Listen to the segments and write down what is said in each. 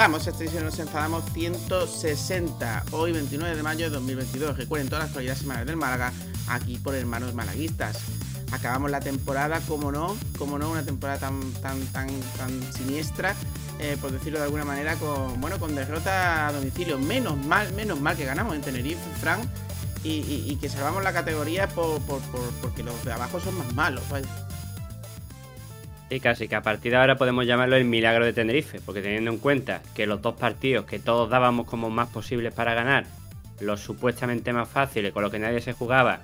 Comenzamos esta edición Nos Enfadamos 160, hoy 29 de mayo de 2022. Recuerden todas las actualidades semanales del Málaga, aquí por Hermanos Malaguistas. Acabamos la temporada, como no, como no, una temporada tan, tan, tan, tan siniestra, eh, por decirlo de alguna manera, con, bueno, con derrota a domicilio. Menos mal, menos mal que ganamos en Tenerife, Frank, y, que salvamos la categoría por- por- porque los de abajo son más malos. vaya. Y casi que a partir de ahora podemos llamarlo el milagro de Tenerife, porque teniendo en cuenta que los dos partidos que todos dábamos como más posibles para ganar, los supuestamente más fáciles, con los que nadie se jugaba,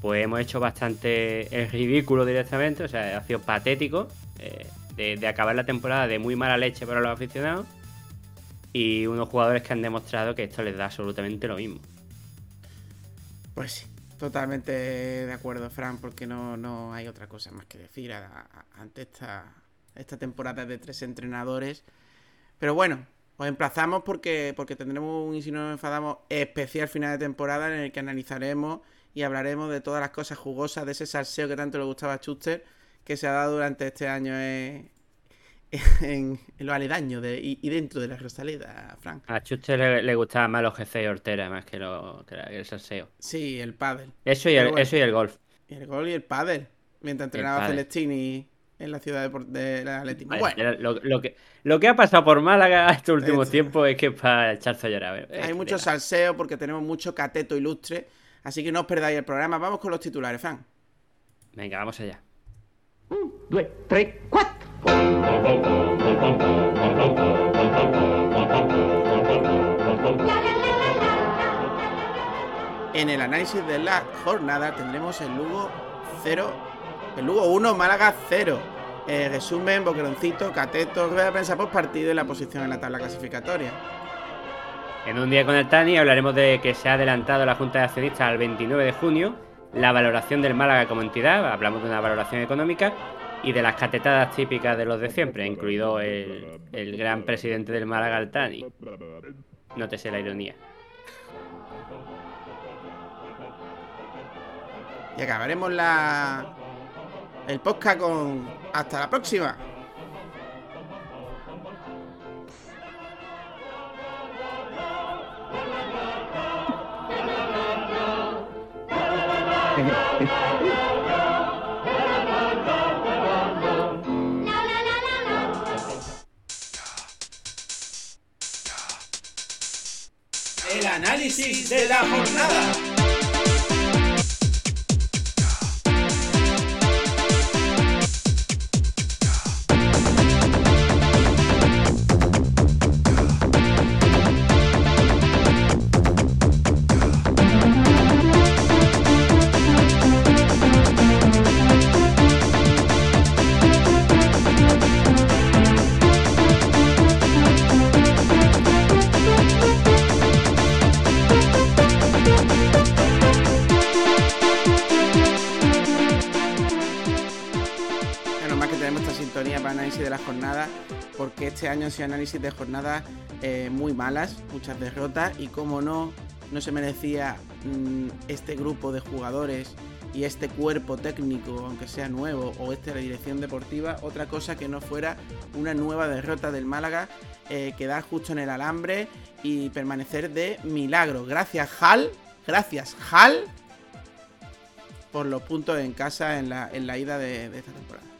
pues hemos hecho bastante el ridículo directamente, o sea, ha sido patético eh, de, de acabar la temporada de muy mala leche para los aficionados y unos jugadores que han demostrado que esto les da absolutamente lo mismo. Pues sí, totalmente de acuerdo, Fran, porque no, no hay otra cosa más que decir a- ante esta, esta temporada de tres entrenadores. Pero bueno, os emplazamos porque, porque tendremos un Y enfadamos especial final de temporada en el que analizaremos y hablaremos de todas las cosas jugosas, de ese salseo que tanto le gustaba a Schuster, que se ha dado durante este año en, en, en lo aledaño de, y, y dentro de la Rosaleda, Fran. A Chuster le, le gustaba más los GC y Ortera más que, lo, que el salseo. Sí, el pádel. Eso y el, bueno. eso y el golf. Y el gol y el pádel. Mientras entrenaba pádel. Celestini en la ciudad de, de la Atlético. Bueno, lo, lo que, lo que ha pasado por Málaga estos últimos tiempos es que es para echarse a llorar. hay Eh, mucho mira. salseo porque tenemos mucho cateto ilustre. Así que no os perdáis el programa. Vamos con los titulares, Fran. Venga, vamos allá. due, tre, quattro. En el análisis de la jornada tendremos el Lugo 0, el Lugo 1, Málaga 0. Eh, resumen, boqueroncito, cateto, rueda de prensa post partido y la posición en la tabla clasificatoria. En un día con el Tani hablaremos de que se ha adelantado la Junta de Accionistas al 29 de junio, la valoración del Málaga como entidad, hablamos de una valoración económica, y de las catetadas típicas de los de siempre, incluido el, el gran presidente del Málaga, el Tani. Nótese la ironía. Y acabaremos la el podcast con hasta la próxima. análisis de la jornada. Porque año han sido análisis de jornadas eh, muy malas, muchas derrotas, y como no, no se merecía mm, este grupo de jugadores y este cuerpo técnico, aunque sea nuevo, o esta dirección deportiva, otra cosa que no fuera una nueva derrota del Málaga, eh, quedar justo en el alambre y permanecer de milagro. Gracias, Hal, gracias, Hal, por los puntos en casa en la, en la ida de esta temporada.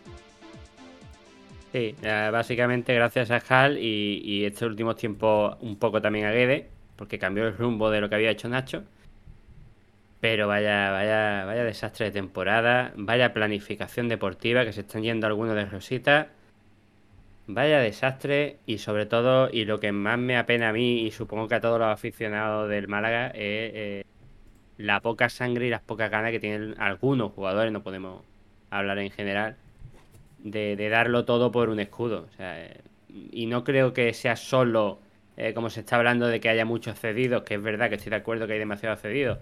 Sí, eh, básicamente gracias a Hal y, estos últimos tiempos un poco también a Guede, porque cambió el rumbo de lo que había hecho Nacho. Pero vaya, vaya, vaya desastre de temporada, vaya planificación deportiva que se están yendo algunos de Rosita. Vaya desastre y sobre todo, y lo que más me apena a mí y supongo que a todos los aficionados del Málaga es eh, la poca sangre y las pocas ganas que tienen algunos jugadores, no podemos hablar en general, de, de darlo todo por un escudo. O sea, eh, y no creo que sea solo eh, como se está hablando de que haya muchos cedidos, que es verdad que estoy de acuerdo que hay demasiados cedidos,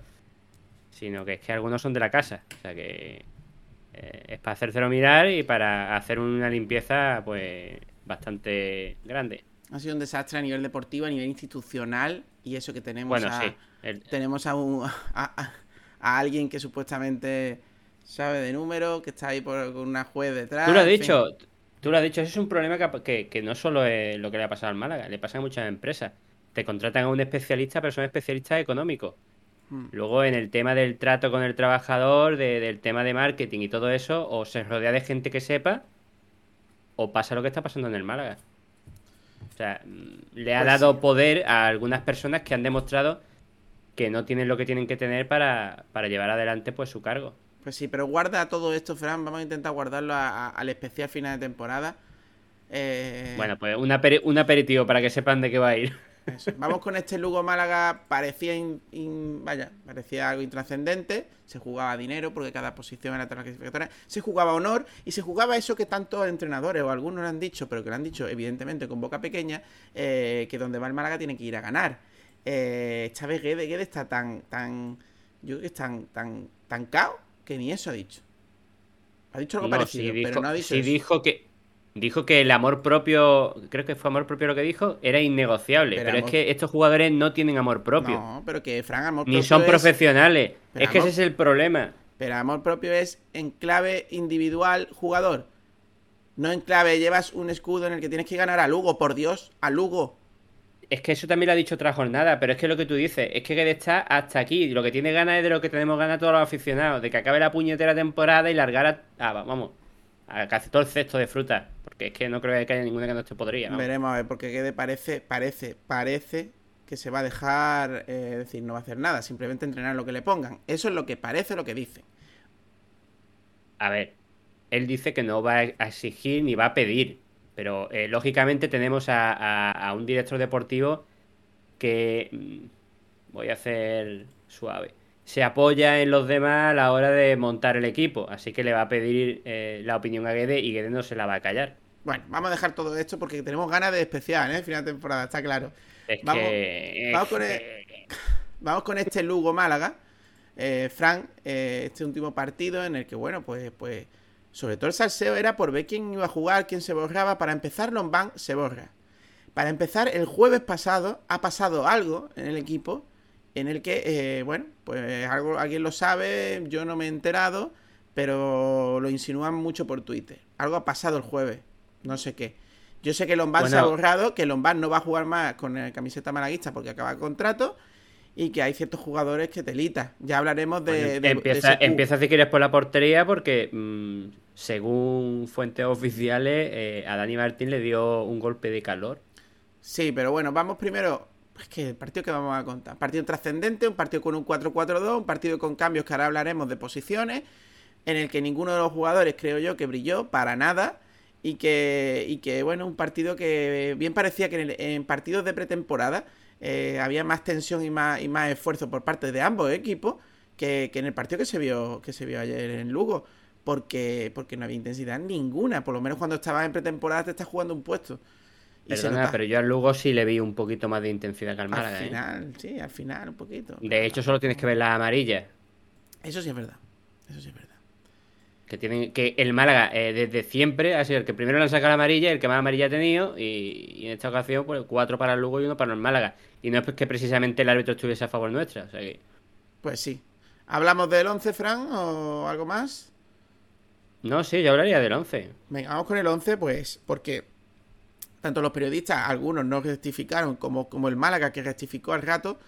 sino que es que algunos son de la casa. O sea que eh, es para hacérselo mirar y para hacer una limpieza pues bastante grande. Ha sido un desastre a nivel deportivo, a nivel institucional y eso que tenemos Bueno, a, sí. el- tenemos a, un- a, a- a alguien que supuestamente sabe de números, que está ahí por, una juez detrás. Tú lo has en fin. dicho, tú lo has dicho, eso es un problema que, que- que no solo es lo que le ha pasado al Málaga, le pasa a muchas empresas. Te contratan a un especialista, pero son especialistas económicos. Hmm. Luego en el tema del trato con el trabajador, de- del tema de marketing y todo eso, o se rodea de gente que sepa, o pasa lo que está pasando en el Málaga. O sea, mm, le ha Pues dado sí. poder a algunas personas que han demostrado que no tienen lo que tienen que tener para, para llevar adelante pues su cargo. Pues sí, pero guarda todo esto, Fran. Vamos a intentar guardarlo a- a- al especial final de temporada. Eh, Bueno, pues un, aperi- un aperitivo para que sepan de qué va a ir. Eso. Vamos con este Lugo Málaga, parecía in- in- vaya, parecía algo intrascendente, se jugaba dinero porque cada posición era clasificatoria, se jugaba honor y se jugaba eso que tantos entrenadores o algunos lo han dicho, pero que lo han dicho evidentemente con boca pequeña, eh, que donde va el Málaga tiene que ir a ganar. Eh, esta vez Guede, Guede está tan, tan, yo creo que es tan, tan, tan cao que ni eso ha dicho. Ha dicho algo No, parecido, sí dijo, pero no ha dicho sí eso. dijo que dijo que el amor propio, creo que fue amor propio lo que dijo, era innegociable. Pero Pero, amor- es que estos jugadores no tienen amor propio, No, pero que Fran amor ni propio son es- profesionales. Pero es que ese es el problema. Pero amor propio es en clave individual jugador. No en clave llevas un escudo en el que tienes que ganar a Lugo, por Dios, a Lugo. Es que eso también lo ha dicho otra jornada, pero es que lo que tú dices, es que está hasta aquí. Lo que tiene ganas es de lo que tenemos ganas todos los aficionados, de que acabe la puñetera temporada y largar a, vamos, a casi todo el cesto de fruta. Porque es que no creo que haya ninguna que no esté podría. vamos. Veremos a ver, porque Guede parece, parece, parece que se va a dejar, eh, decir, no va a hacer nada, simplemente entrenar lo que le pongan. Eso es lo que parece, lo que dicen. A ver, él dice que no va a exigir ni va a pedir, pero eh, lógicamente tenemos a, a- a un director deportivo que, mm, voy a hacer suave, se apoya en los demás a la hora de montar el equipo, así que le va a pedir eh, la opinión a Guede y Guede no se la va a callar. Bueno, vamos a dejar todo esto porque tenemos ganas de especial, ¿eh? Final de temporada, está claro. Es Vamos- que... vamos con es el- que- Vamos con este Lugo Málaga. Eh, Fran, eh, este último partido en el que, bueno, pues, pues, sobre todo el salseo era por ver quién iba a jugar, quién se borraba. Para empezar, Lombán se borra. Para empezar, el jueves pasado ha pasado algo en el equipo en el que, eh, bueno, pues algo, alguien lo sabe, yo no me he enterado, pero lo insinúan mucho por Twitter. Algo ha pasado el jueves, no sé qué. Yo sé que Lombán se ha Bueno. borrado, que Lombán no va a jugar más con la camiseta malaguista porque acaba el contrato y que hay ciertos jugadores que telita. Ya hablaremos de, Bueno, empieza, empieza si quieres por la portería porque mm, según fuentes oficiales eh, a Dani Martín le dio un golpe de calor. Sí, pero bueno, vamos primero. Es que el partido que vamos a contar. Partido trascendente, un partido con un 4-4-2, un partido con cambios que ahora hablaremos de posiciones, en el que ninguno de los jugadores creo yo que brilló para nada. Y que, y que bueno, un partido que bien parecía que en, el- en partidos de pretemporada eh, había más tensión y más, y más esfuerzo por parte de ambos equipos que, que en el partido que se vio, que se vio ayer en Lugo. Porque, porque no había intensidad ninguna. Por lo menos cuando estabas en pretemporada te estás jugando un puesto. Y Perdona, pero yo al Lugo sí le vi un poquito más de intensidad que al Málaga. Al ¿eh? final, sí, al final, un poquito. De hecho, solo tienes que ver las amarillas. Eso sí es verdad. Eso sí es verdad. Que tienen que el Málaga eh, desde siempre ha sido el que primero le han sacado la amarilla, el que más amarilla ha tenido, y, y en esta ocasión, pues cuatro para el Lugo y uno para el Málaga. Y no es que precisamente el árbitro estuviese a favor nuestra. O sea que, Pues sí. ¿Hablamos del 11, Fran, o algo más? No, sí, yo hablaría del 11. Venga, vamos con el 11, pues, porque tanto los periodistas, algunos no rectificaron, como, como el Málaga, que rectificó al rato,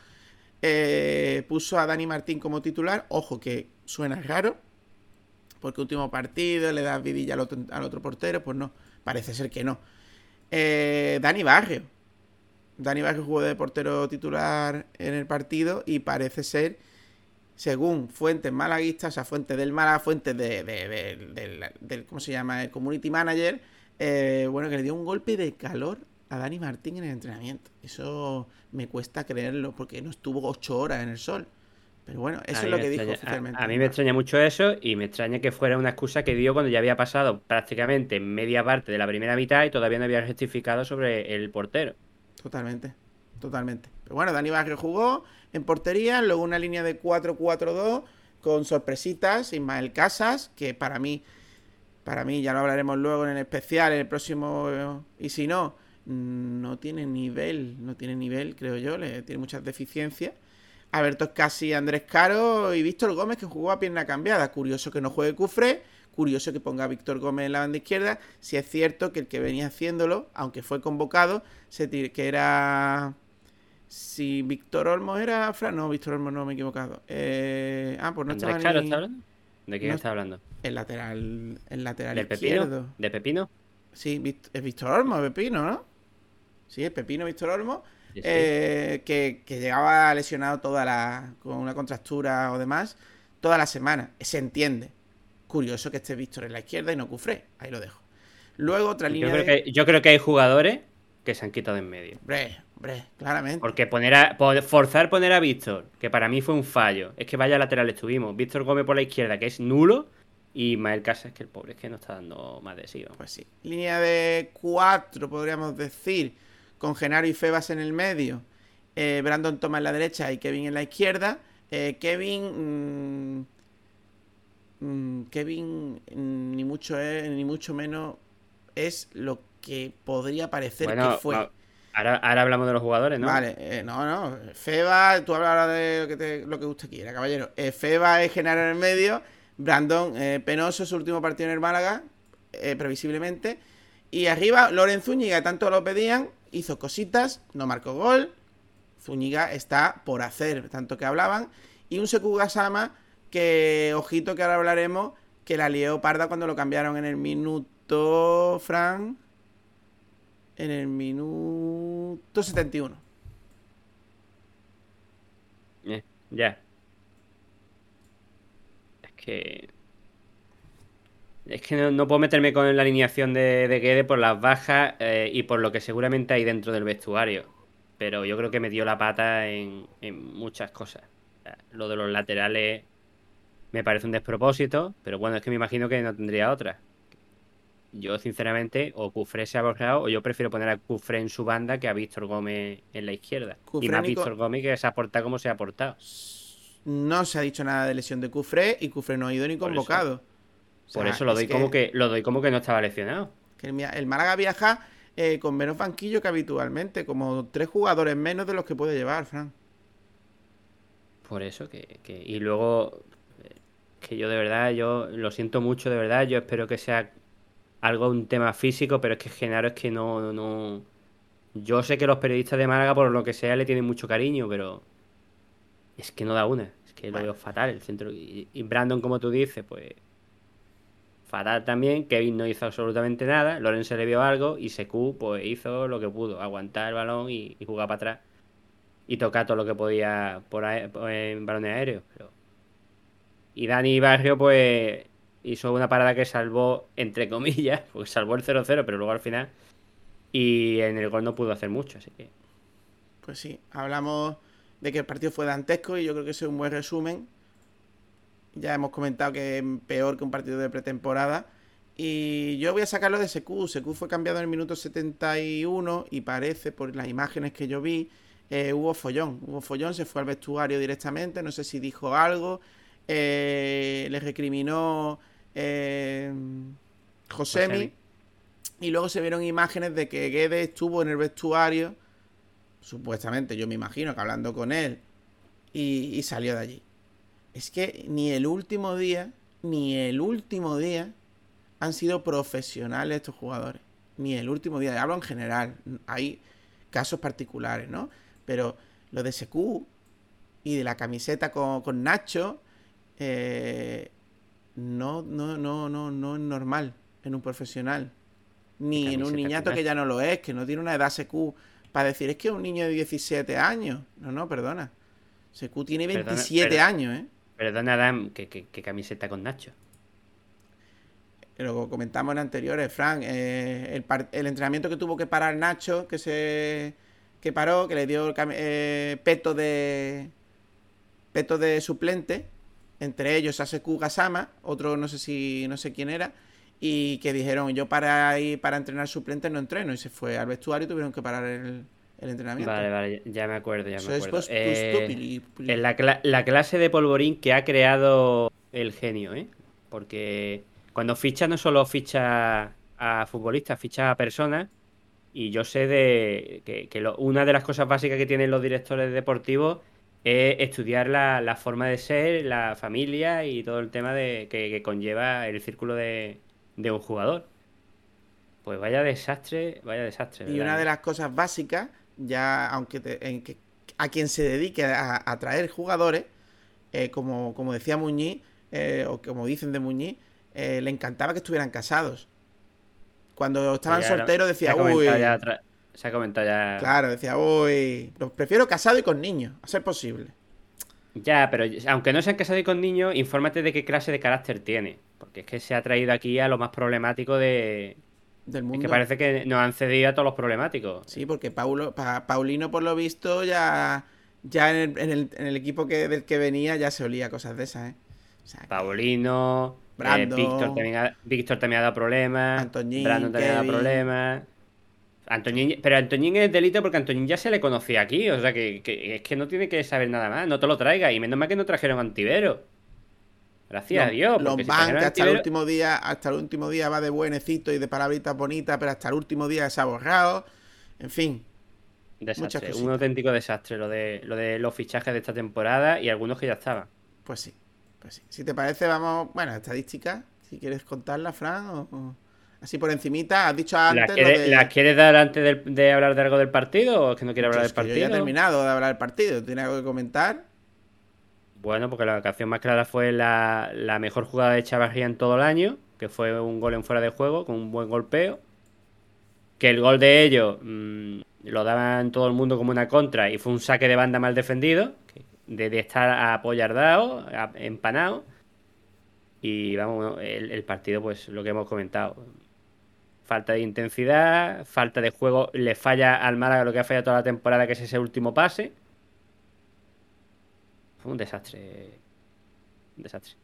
eh, puso a Dani Martín como titular. Ojo, que suena raro, porque último partido, le das vidilla al otro, portero, pues no, parece ser que no. Eh, Dani Barrio. Dani Barrio jugó de portero titular en el partido y parece ser, según fuentes malaguistas, o sea, fuentes del Málaga, fuentes de, de- de- del, del- ¿cómo se llama? El community manager, eh, bueno, que le dio un golpe de calor a Dani Martín en el entrenamiento. Eso me cuesta creerlo porque no estuvo ocho horas en el sol. Pero bueno, eso es lo que dijo oficialmente. A, a mí me extraña mucho eso y me extraña que fuera una excusa que dio cuando ya había pasado prácticamente media parte de la primera mitad y todavía no había rectificado sobre el portero. Totalmente. Totalmente. Pero bueno, Dani Barrio jugó en portería, luego una línea de 4-4-2 con sorpresitas, Ismael Casas, que para mí, para mí ya lo hablaremos luego en el especial, en el próximo, y si no, no tiene nivel, no tiene nivel, creo yo, le tiene muchas deficiencias. Alberto Casi, Andrés Caro y Víctor Gómez que jugó a pierna cambiada. Curioso que no juegue Cufré, curioso que ponga a Víctor Gómez en la banda izquierda, si es cierto que el que venía haciéndolo, aunque fue convocado, se que era... Si Víctor Olmo era Fran, no, Víctor Olmo no me he equivocado. Eh... Ah, pues no estaba Caro está hablando? ¿De quién está hablando? El lateral, el lateral ¿De izquierdo. Pepino? ¿De Pepino? Sí, es Víctor Olmo, Pepino, ¿no? Sí, es Pepino Víctor Olmo. Eh, que, llegaba lesionado toda la. con una contractura o demás, toda la semana. Se entiende. Curioso que esté Víctor en la izquierda y no Cufré. Ahí lo dejo. Luego otra línea. Que, yo creo que hay jugadores que se han quitado en medio. Hombre, hombre, claramente. Porque poner a, forzar poner a Víctor, que para mí fue un fallo. Es que vaya lateral estuvimos. Víctor Gómez por la izquierda, que es nulo. Y Mael Casas, que el pobre es que no está dando más de sí. Pues sí. Línea de cuatro, podríamos decir con Genaro y Febas en el medio, eh, Brandon toma en la derecha y Kevin en la izquierda. Eh, Kevin. Mm, mm, Kevin, mm, ni mucho es, ni mucho menos es lo que podría parecer que fue. Ahora, hablamos de los jugadores, ¿no? Vale, eh, no, no. Feba, tú hablas de lo que, te, lo que usted quiera, caballero. Feba es Genaro en el medio. Brandon, penoso, su último partido en el Málaga, previsiblemente. Y arriba, Loren Zúñiga, tanto lo pedían, hizo cositas, no marcó gol. Zúñiga está por hacer, tanto que hablaban. Y un Seku Gasama que, ojito que ahora hablaremos, que la lió parda cuando lo cambiaron en el minuto, Fran. En el minuto 71. Eh, ya. Es que es que no, puedo meterme con la alineación de, de Guede por las bajas eh, y por lo que seguramente hay dentro del vestuario. Pero yo creo que me dio la pata en, muchas cosas. lo de los laterales me parece un despropósito, pero bueno, es que me imagino que no tendría otra. Yo, sinceramente, o Cufré se ha borrado, o yo prefiero poner a Cufré en su banda que a Víctor Gómez en la izquierda. y más Víctor Gómez que se ha portado como se ha portado. No se ha dicho nada de lesión de Cufré y Cufré no ha ido ni convocado. Por eso lo doy como que lo doy como que no estaba lesionado. Que el, Málaga viaja eh, con menos banquillo que habitualmente, como tres jugadores menos de los que puede llevar, Fran. Por eso que, y luego eh, que yo de verdad yo lo siento mucho de verdad, yo espero que sea algo un tema físico, pero es que Genaro es que no no yo sé que los periodistas de Málaga por lo que sea le tienen mucho cariño, pero es que no da una, es que lo veo fatal el centro y Brandon como tú dices, pues fatal también. Kevin no hizo absolutamente nada. Loren se le vio algo y Secu pues hizo lo que pudo, aguantar el balón y, jugar para atrás y tocar todo lo que podía por en balones aéreos. Pero... Y Dani Barrio pues hizo una parada que salvó, entre comillas, porque salvó el 0-0, pero luego al final. Y en el gol no pudo hacer mucho, así que. Pues sí, hablamos de que el partido fue dantesco y yo creo que ese es un buen resumen ya hemos comentado que es peor que un partido de pretemporada. Y yo voy a sacarlo de Secu. Secu fue cambiado en el minuto 71 y parece, por las imágenes que yo vi, eh, hubo follón. Hubo follón, se fue al vestuario directamente. No sé si dijo algo. Eh, le recriminó eh, Josemi. Y luego se vieron imágenes de que Guedes estuvo en el vestuario. Supuestamente, yo me imagino que hablando con él. y salió de allí es que ni el último día, ni el último día han sido profesionales estos jugadores. Ni el último día, hablo en general, hay casos particulares, ¿no? Pero lo de SQ y de la camiseta con, Nacho, eh, no, no, no, no, no es normal en un profesional. Ni en un niñato que ya no lo es, que no tiene una edad SQ para decir, es que es un niño de 17 años. No, no, perdona. SQ tiene 27 años, ¿eh? Perdona, Adam, ¿qué, camiseta con Nacho? Lo comentamos en anteriores, Frank. Eh, el, entrenamiento que tuvo que parar Nacho, que se que paró, que le dio el eh, peto de peto de suplente, entre ellos Aseku Gasama, otro no sé si no sé quién era, y que dijeron yo para ir para entrenar suplente no entreno y se fue al vestuario y tuvieron que parar el, el entrenamiento. Vale, vale, ya me acuerdo, ya me acuerdo. Eh, en la, la clase de polvorín que ha creado el genio, ¿eh? Porque cuando ficha no solo ficha a futbolistas, ficha a personas. Y yo sé de que, que lo- una de las cosas básicas que tienen los directores deportivos es estudiar la, la forma de ser, la familia y todo el tema de que, que conlleva el círculo de, de un jugador. Pues vaya desastre, vaya desastre. Y una de las cosas básicas, ya aunque te- en que, a quien se dedique a, a traer jugadores, eh, como, como decía Muñiz, eh, o como dicen de Muñiz, eh, le encantaba que estuvieran casados. Cuando estaban ¿no? solteros decía, uy, se ha comentado ya. claro, decía, uy, los prefiero casados y con niños, a ser posible. Ya, pero aunque no se han casado y con niños, infórmate de qué clase de carácter tiene. Porque es que se ha traído aquí a lo más problemático de. Del Es mundo. que parece que nos han cedido a todos los problemáticos. Sí, porque Paulo, Pa- Paulino, por lo visto, ya, ya en, el, en el- en el equipo que, del que venía ya se olía cosas de esas, ¿eh? O sea, Paulino, eh, Brandon. Víctor, también ha, Víctor también ha dado problemas. Antoñín, Brandon también ha dado Kevin. problemas. Antoñín, pero Antoñín es delito porque Antoñín ya se le conocía aquí. O sea que, que es que no tiene que saber nada más. No te lo traiga. Y menos mal que no trajeron antivero. Gracias a Dios. Los si que hasta el último día, hasta el último día va de buenecito y de palabritas bonitas, pero hasta el último día se ha borrado. En fin, Desastre, un auténtico desastre lo de, lo de los fichajes de esta temporada y algunos que ya estaban. pues sí, pues sí. Si te parece, vamos, bueno, estadísticas, si quieres contarla, Fran, o- así por encimita, has dicho ¿Las antes lo quieres, de... las quieres dar antes de, hablar de algo del partido o es que no quiere hablar del que yo ya he partido? terminado de hablar del partido, ¿tiene algo que comentar? Bueno, porque la ocasión más clara fue la, la mejor jugada de Chavarría en todo el año, que fue un gol en fuera de juego con un buen golpeo. Que el gol de ellos mm, lo daban todo el mundo como una contra y fue un saque de banda mal defendido, de, de estar apoyardado, empanado. Y vamos, el, el partido, pues lo que hemos comentado. Falta de intensidad, falta de juego, le falla al Málaga lo que ha fallado toda la temporada, que es ese último pase. Un desastre. Un desastre.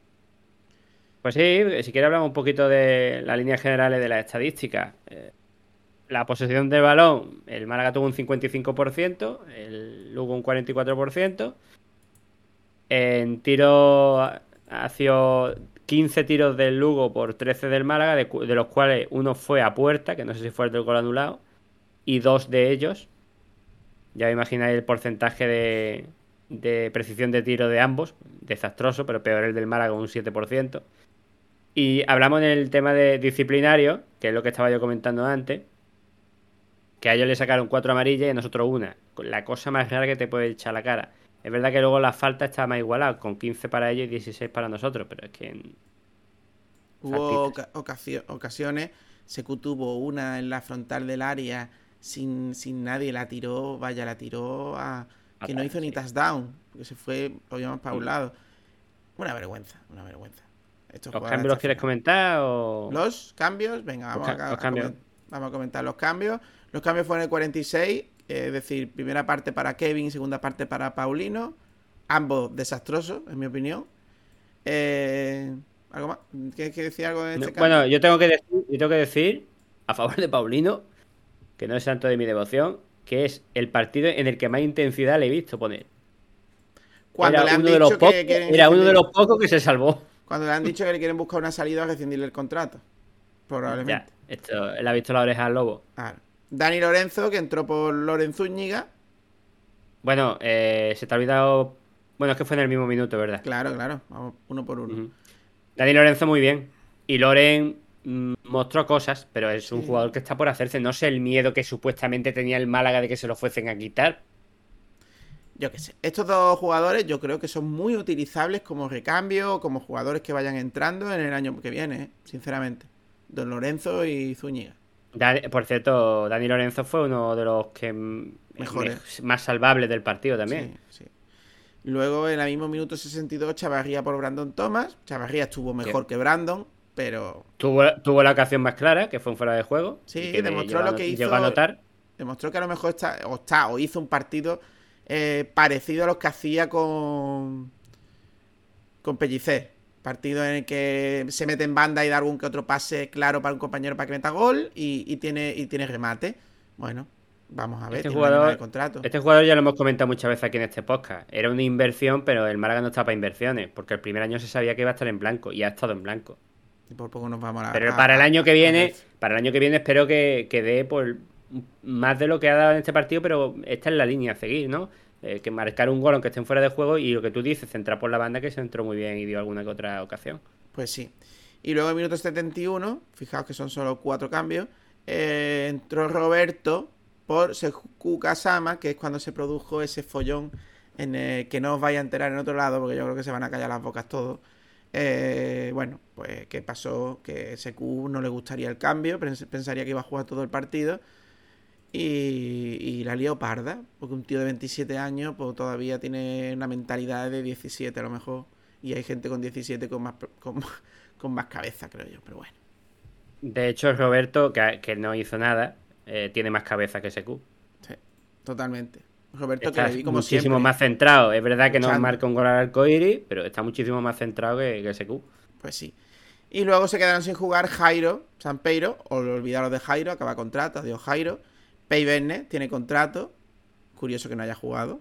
Pues sí, si quiere hablamos un poquito de las líneas generales de las estadísticas. Eh, la posesión de balón, el Málaga tuvo un 55%, el Lugo un 44%. En tiro ha sido 15 tiros del Lugo por 13 del Málaga, de, los cuales uno fue a puerta, que no sé si fue el del gol anulado, y dos de ellos. Ya imagináis el porcentaje de, de precisión de tiro de ambos, desastroso, pero peor el del Málaga, un 7%. Y hablamos en el tema de disciplinario, que es lo que estaba yo comentando antes, que a ellos le sacaron cuatro amarillas y a nosotros una. La cosa más rara que te puede echar la cara. Es verdad que luego la falta está más igualada, con 15 para ellos y 16 para nosotros, pero es que Hubo Faltitas. oca- ocasio- ocasiones, Secu tuvo una en la frontal del área sin, sin nadie, la tiró, vaya, la tiró a... que no hizo ni touchdown, que se fue más para un lado. Una vergüenza, una vergüenza. Estos ¿Los cambios los quieres final. comentar o...? Los cambios, venga, vamos, a, vamos comentar los cambios. Los cambios fueron el 46, eh, es decir, primera parte para Kevin segunda parte para Paulino. Ambos desastrosos, en mi opinión. Eh, ¿Algo más? ¿Quieres que decir algo de este No, bueno, yo tengo que decir, yo tengo que decir a favor de Paulino, que no es santo de mi devoción, que es el partido en el que más intensidad le he visto poner. Cuando era le han uno de los dicho pocos, que quieren era uno de los pocos que se salvó. Cuando le han dicho que le quieren buscar una salida a rescindirle el contrato. Probablemente. Ya, esto, él ha visto la oreja al lobo. Claro. Dani Lorenzo, que entró por Lorenzo Úñiga. Bueno, eh, se te ha olvidado. Bueno, es que fue en el mismo minuto, ¿verdad? Claro, claro. Vamos uno por uno. Dani Lorenzo muy bien. Y Loren mm, mostró cosas, pero es un Sí. jugador que está por hacerse. No sé el miedo que supuestamente tenía el Málaga de que se lo fuesen a quitar. Yo qué sé. Estos dos jugadores yo creo que son muy utilizables como recambio como jugadores que vayan entrando en el año que viene, ¿eh? sinceramente. Don Lorenzo y Zúñiga. Por cierto, Dani Lorenzo fue uno de los que Mejores. me- más salvables del partido también. Sí, sí. Luego en el mismo minuto 62 Chavarría por Brandon Thomas. Chavarría estuvo mejor que Brandon, pero Tuvo, tuvo la ocasión más clara, que fue en fuera de juego. Sí, que demostró lo que hizo- Llegó a notar. demostró que a lo mejor está o, está, o hizo un partido eh, parecido a los que hacía con con Pellicer. Partido en el que se mete en banda y da algún que otro pase claro para un compañero para que meta gol y, y tiene, y tiene remate. Bueno, Vamos a ver, Este jugador, contrato. este jugador ya lo hemos comentado muchas veces aquí en este podcast. Era una inversión, pero el Málaga no está para inversiones, porque el primer año se sabía que iba a estar en blanco y ha estado en blanco. Y por poco nos vamos a Pero a- para el año que viene, para el año que viene espero que, que dé por más de lo que ha dado en este partido, pero esta es la línea a seguir, ¿no? Eh, que marcar un gol aunque estén fuera de juego y lo que tú dices, centrar por la banda que se entró muy bien y dio alguna que otra ocasión. Pues sí. Y luego en minuto 71, fijaos que son solo cuatro cambios, eh, entró Roberto por Seku Kasama, que es cuando se produjo ese follón en que no os vais a enterar en otro lado, porque yo creo que se van a callar las bocas todos. Eh, bueno, pues que pasó que Seku no le gustaría el cambio, pens- pensaría que iba a jugar todo el partido. Y, y la lió parda, porque un tío de 27 años pues todavía tiene una mentalidad de 17 a lo mejor. Y hay gente con 17 con más, con, con más cabeza, creo yo, pero bueno. De hecho, Roberto, que, que no hizo nada, eh, tiene más cabeza que SQ. Sí, totalmente. Roberto, Está que le vi como muchísimo siempre. más centrado. Es verdad que no marca un gol al arcoíris, pero está muchísimo más centrado que, que SQ. Pues sí. Y luego se quedaron sin jugar Jairo, Sampeiro, o olvidaros de Jairo, acaba contrato, adiós Jairo. Pei Verne tiene contrato, curioso que no haya jugado.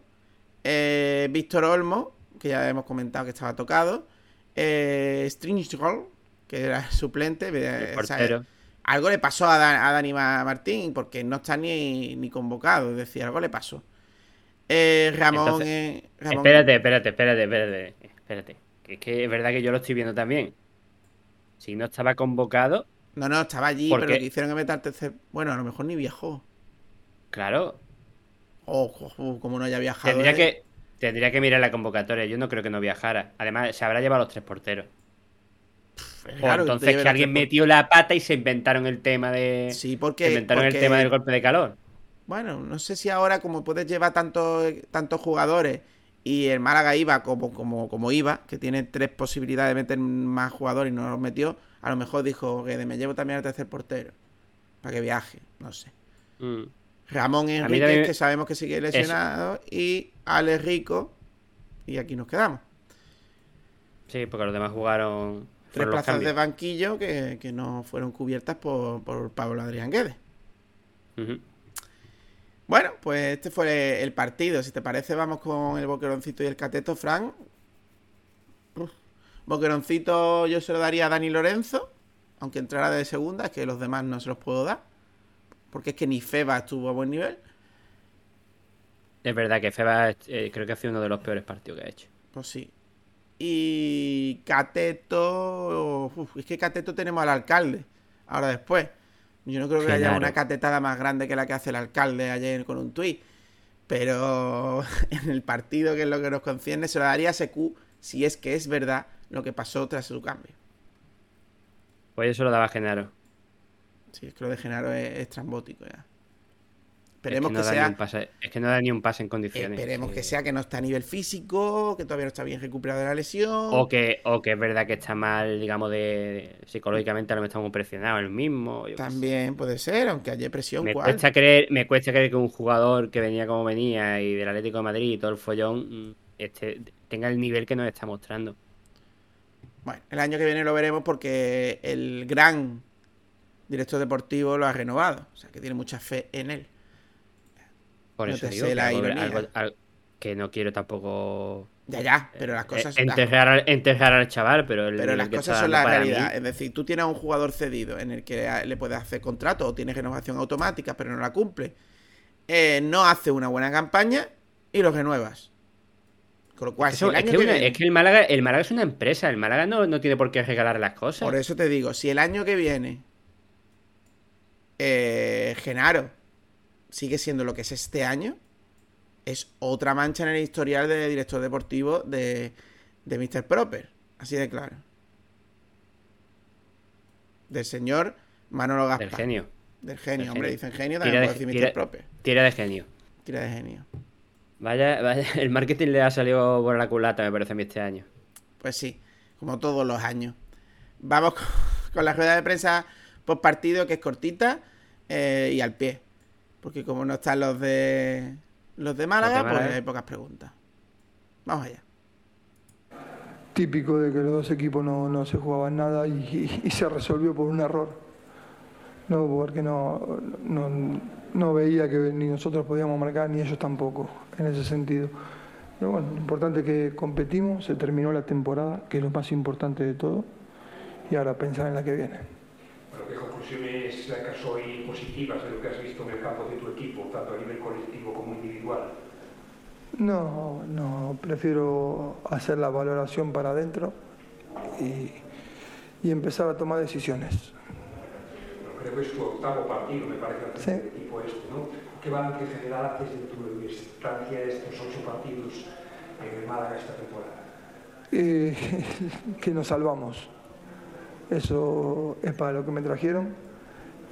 Eh, Víctor Olmo, que ya hemos comentado que estaba tocado. Eh, Stringstrol, que era suplente. eh, o sea, algo le pasó a, Dan- a Dani Ma- Martín, porque no está ni, ni convocado, es decir, algo le pasó. Eh, Ramón, Entonces, eh, Ramón- Espérate, espérate, espérate, espérate. Espérate. Que es que es verdad que yo lo estoy viendo también. Si no estaba convocado, No, no, estaba allí, ¿Por pero qué? que hicieron que meter tercer. Bueno, a lo mejor ni viajó. Claro, Ojo, como no haya viajado. tendría él. que, tendría que mirar la convocatoria. Yo no creo que no viajara. Además, se habrá llevado los tres porteros. O que te entonces que alguien metió la pata y se inventaron el tema de. Sí, se porque. inventaron porque- el tema del golpe de calor. Bueno, no sé si ahora, como puedes llevar tantos tantos jugadores y el Málaga iba como, como, como iba, que tiene tres posibilidades de meter más jugadores y no los metió, a lo mejor dijo que me llevo también al tercer portero. Para que viaje, no sé. Mm. Ramón mí Enrique, también- que sabemos que sigue lesionado, y Ale Rico. Y aquí nos quedamos. Sí, porque los demás jugaron. Tres plazas de banquillo que, que no fueron cubiertas por, por Pablo Adrián Guedes. Bueno, pues este fue el partido. Si te parece, vamos con el boqueroncito y el cateto, Frank. Uf. Boqueroncito yo se lo daría a Dani Lorenzo, aunque entrara de segunda, es que los demás no se los puedo dar. Porque es que ni Feba estuvo a buen nivel. Es verdad que Feba eh, creo que ha sido uno de los peores partidos que ha hecho. Pues sí. Y Cateto. uf, es que Cateto tenemos al alcalde. Ahora después. Yo no creo que haya una catetada más grande que la que hace el alcalde ayer con un tuit. Pero en el partido, que es lo que nos concierne, se lo daría a SQ si es que es verdad lo que pasó tras su cambio. Pues yo se lo daba a Genaro. Si es que lo de Genaro es, estrambótico ya. Es Esperemos que, no sea. pase, es que no da ni un pase en condiciones. Esperemos Sí. que sea que no está a nivel físico, que todavía no está bien recuperado de la lesión. O que, o que es verdad que está mal, digamos, de, de- psicológicamente a lo mejor está muy presionado el mismo. También puede ser, aunque haya presión. Me ¿cuál? cuesta, creer, me cuesta creer que un jugador que venía como venía y del Atlético de Madrid y todo el follón mm, este, tenga el nivel que nos está mostrando. Bueno, el año que viene lo veremos porque el gran director deportivo lo ha renovado. O sea, que tiene mucha fe en él. Por No eso te digo que, algo- algo- al- que no quiero tampoco Ya, ya, pero las eh, cosas... enterrar, al, enterrar al chaval, pero el Pero las que cosas está son la mí- realidad. Es decir, tú tienes a un jugador cedido en el que le puedes hacer contrato o tienes renovación automática, pero no la cumple. Eh, no hace una buena campaña y lo renuevas. Con lo cual, si el es, año que que una- viene- es que el Málaga, el Málaga es una empresa, el Málaga no, no tiene por qué regalar las cosas. Por eso te digo, si el año que viene eh, Genaro sigue siendo lo que es este año, es otra mancha en el historial de director deportivo de, de Mr. Proper. Así de claro. Del señor Manolo Gaspar. Del genio. Del genio, Del hombre, genio. dicen genio, Tira también de- puedo decir Mr. tira- Proper. Tira de genio. Tira de genio. Vaya, vaya, el marketing le ha salido por la culata, me parece a mí este año. Pues sí, como todos los años. Vamos con, con la rueda de prensa post partido, que es cortita eh, y al pie. Porque como no están los de los de Málaga, pues hay pocas preguntas. Vamos allá. típico de que los dos equipos no, no se jugaban nada y, y- y se resolvió por un error. No, porque no, no, no veía que ni nosotros podíamos marcar ni ellos tampoco, en ese sentido. Pero bueno, lo importante es que competimos, se terminó la temporada, que es lo más importante de todo, y ahora pensar en la que viene. Bueno, ¿qué conclusiones sacas hoy positivas de lo que has visto en el campo de tu equipo, tanto a nivel colectivo como individual? No, no, prefiero hacer la valoración para adentro y, y empezar a tomar decisiones. Bueno, creo que es tu octavo partido, me parece, al Sí. equipo este, ¿no? ¿Qué balance general haces de tu estancia de estos ocho partidos en el Málaga esta temporada? Eh, que nos salvamos. Eso es para lo que me trajeron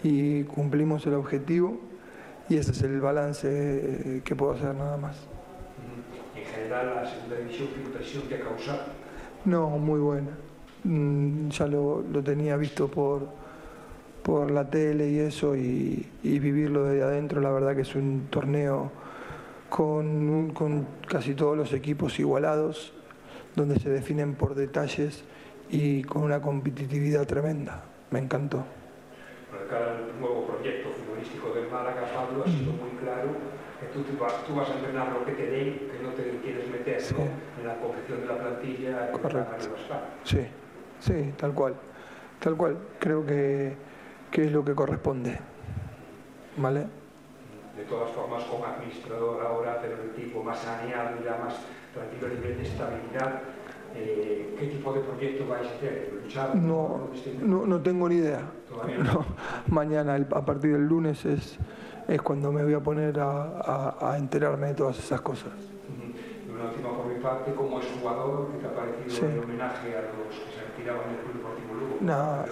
y cumplimos el objetivo y ese es el balance eh, que puedo hacer nada más. En general, la segunda división, ¿qué impresión te ha causado? No, muy buena. Mm, ya lo, lo tenía visto por, por la tele y eso y, y vivirlo desde adentro, la verdad que es un torneo con, un- con casi todos los equipos igualados, donde se definen por detalles y con una competitividad tremenda. Me encantó. Bueno, al nuevo proyecto futbolístico del Málaga, Pablo, ha sido muy claro que tú, vas, tú vas a entrenar lo que te den, que no te quieres meter Sí. ¿no? en la confección de la plantilla. Correcto. Sí, sí, tal cual. Tal cual. Creo que, que es lo que corresponde. ¿Vale? De todas formas, como administrador ahora, pero el tipo más saneado y ya más tranquilo nivel de estabilidad, eh, ¿qué tipo de proyecto vais a hacer? ¿Luchar? No, no, no tengo ni idea. Todavía No, mañana, el- a partir del lunes, es, es cuando me voy a poner a, a- a enterarme de todas esas cosas. Ujú. Y una última por mi parte, como es jugador, ¿qué te ha parecido Sí. el homenaje a los que se retiraban del Club Deportivo Lugo? Nada.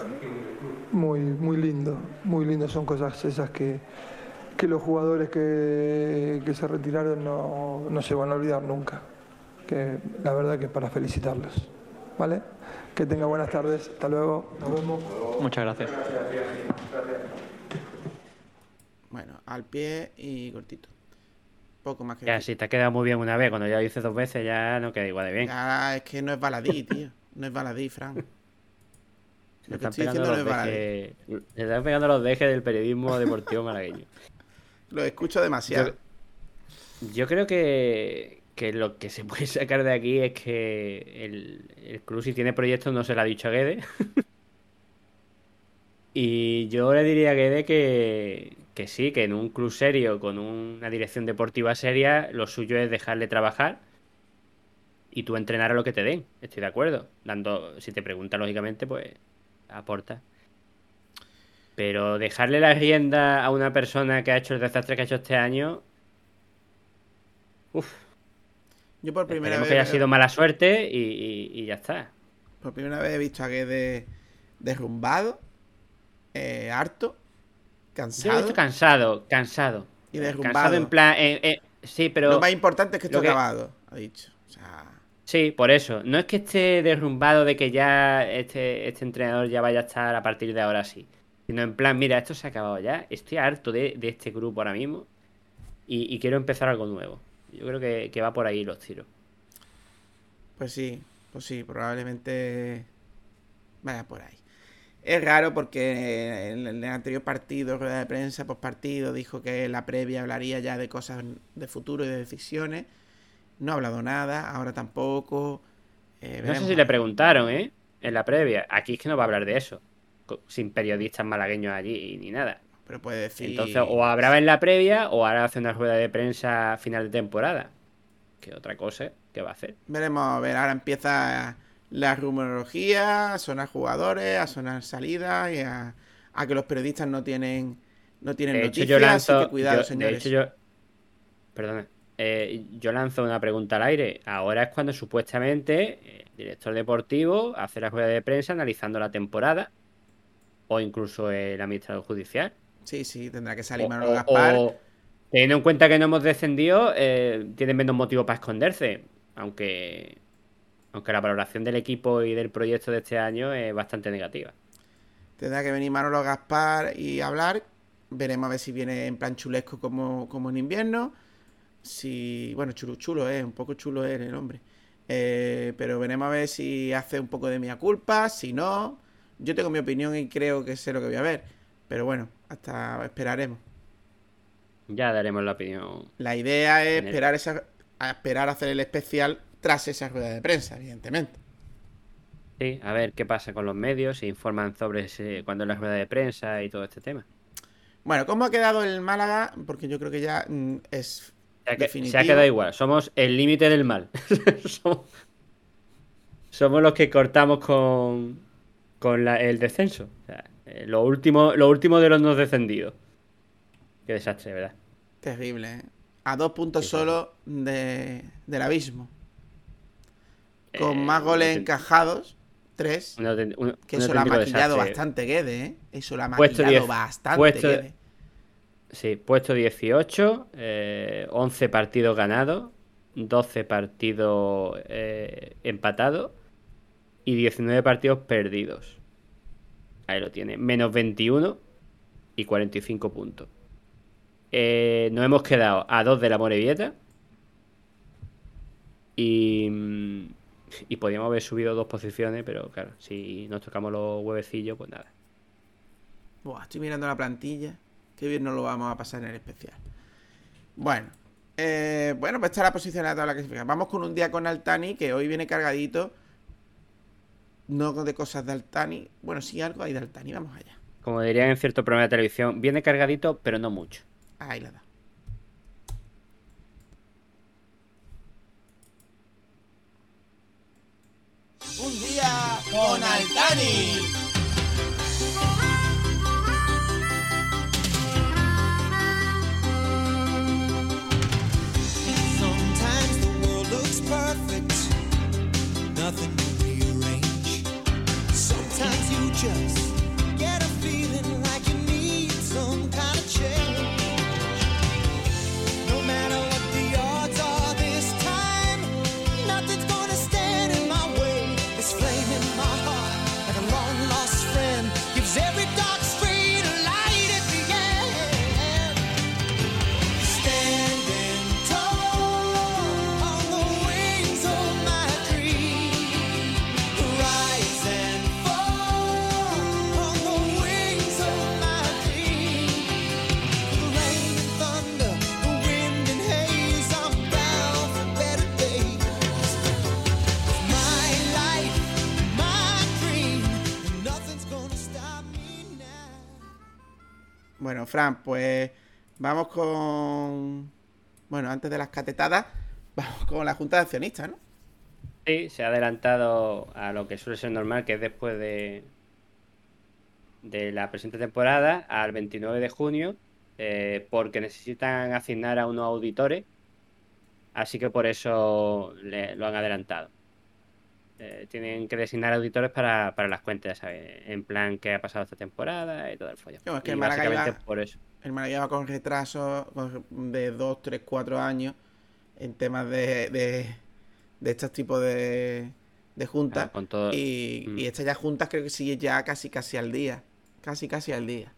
Muy, muy lindo, muy lindo. Son cosas esas que, que los jugadores que, que se retiraron no, no se van a olvidar nunca. Que la verdad que para felicitarlos. ¿Vale? Que tenga buenas tardes. Hasta luego. Nos vemos. Muchas gracias. Bueno, al pie y cortito. Poco más que Ya, decir. si te ha quedado muy bien una vez, cuando ya lo hice dos veces, ya no queda igual de bien. Ya, es que no es baladí, tío. No es baladí, Fran. Se Lo que están, estoy pegando diciendo no los es baladí. dejes, se están pegando los dejes del periodismo deportivo malagueño. Lo escucho demasiado. Yo creo que, que lo que se puede sacar de aquí es que el, el club, si tiene proyectos, no se lo ha dicho a Guede. y yo le diría a Guede que, que sí, que en un club serio, con una dirección deportiva seria, lo suyo es dejarle trabajar y tú entrenar a lo que te den. Estoy de acuerdo. Dando, si te preguntan, lógicamente, pues aporta. Pero dejarle la rienda a una persona que ha hecho el desastre que ha hecho este año, Uf, Yo por primera esperemos vez. que haya sido mala suerte y, y- y ya está. Por primera vez he visto a Guede derrumbado, eh, harto, Yo lo he cansado. visto cansado, cansado. Y derrumbado. Cansado en plan. eh, eh, sí, pero. Lo más importante es que lo esto que- acabado, ha dicho. O sea, Sí, por eso. No es que esté derrumbado de que ya este, este entrenador ya vaya a estar a partir de ahora sí. Sino en plan, mira, esto se ha acabado ya. Estoy harto de, de este grupo ahora mismo. Y, y quiero empezar algo nuevo. Yo creo que, que va por ahí los tiros. pues sí, pues sí, probablemente vaya por ahí. Es raro porque en el anterior partido, rueda de prensa, post partido, dijo que la previa hablaría ya de cosas de futuro y de decisiones. No ha hablado nada, ahora tampoco. Eh, No sé si le preguntaron, ¿eh? En la previa. Aquí es que no va a hablar de eso. Sin periodistas malagueños allí ni nada. Pero puede decir. Entonces, o hablaba en la previa o ahora hace una rueda de prensa final de temporada. Que otra cosa que va a hacer. Veremos, a ver, ahora empieza la rumorología, a sonar jugadores, a sonar salidas y a, a que los periodistas no tienen no tienen De hecho, noticias, yo lanzo. así que cuidado, yo- señores. De hecho, yo. Perdona. Eh, yo lanzo una pregunta al aire. Ahora es cuando supuestamente el director deportivo hace la rueda de prensa analizando la temporada. O incluso el administrador judicial. Sí, sí, tendrá que salir Manolo Gaspar. o, teniendo en cuenta que no hemos descendido, eh, tienen menos motivo para esconderse. Aunque, aunque la valoración del equipo y del proyecto de este año es bastante negativa. Tendrá que venir Manolo Gaspar y hablar. Veremos a ver si viene en plan chulesco como, como en invierno. Si, bueno, chulo, chulo es, un poco chulo es el hombre. Eh, pero veremos a ver si hace un poco de mia culpa. Si no, yo tengo mi opinión y creo que sé lo que voy a ver. Pero bueno, hasta esperaremos. Ya daremos la opinión. La idea es el- esperar, esa, a esperar a hacer el especial tras esa rueda de prensa, evidentemente. Sí, a ver qué pasa con los medios, si informan sobre ese, cuando es la rueda de prensa y todo este tema. Bueno, ¿cómo ha quedado el Málaga? Porque yo creo que ya mm, es Se ha, que- definitivo. se ha quedado igual, somos el límite del mal. somos, somos los que cortamos con, con la- el descenso. O sea, eh, lo, último, lo último de los no descendidos. Qué desastre, ¿verdad? Terrible, ¿eh? A dos puntos Sí, solo de, del abismo. Con Eh, más un goles encajados, tres. un autént- un- Que eso lo ha maquillado desastre. bastante Guede, ¿eh? Eso lo ha Puesto maquillado bastante puesto- Guede. Sí, puesto 18, eh, 11 partidos ganados, 12 partidos eh, empatados y 19 partidos perdidos. Ahí lo tiene, menos 21 y 45 puntos. Eh, nos hemos quedado a 2 de la Morevieta y, mm, y podíamos haber subido dos posiciones, pero claro, si nos tocamos los huevecillos, pues nada. Buah, estoy mirando la plantilla. Qué bien nos lo vamos a pasar en el especial. Bueno. eh, bueno, pues esta es la posición de la tabla clasificada. Vamos con un día con Altani, que hoy viene cargadito. No de cosas de Altani. Bueno, sí, algo hay de Altani. Vamos allá. Como dirían en cierto programa de televisión, viene cargadito, pero no mucho. Ahí la da. Un día con Altani. Sometimes the world looks perfect, nothing. Sometimes Bueno, Fran, pues vamos con. Bueno, antes de las catetadas, vamos con la Junta de Accionistas, ¿no? Sí, se ha adelantado a lo que suele ser normal, que es después de, de la presente temporada, al 29 de junio, eh, porque necesitan asignar a unos auditores, así que por eso le- lo han adelantado. Eh, tienen que designar auditores para, para las cuentas, ¿sabes? En plan, qué ha pasado esta temporada y todo el follón. No, es que Y el Málaga básicamente iba- por eso. El Málaga va con retraso de 2, 3, 4 años en temas de, de, de estos tipos de, de juntas. Con todo- y, Mm. y estas ya juntas creo que sigue ya casi casi al día. Casi casi al día.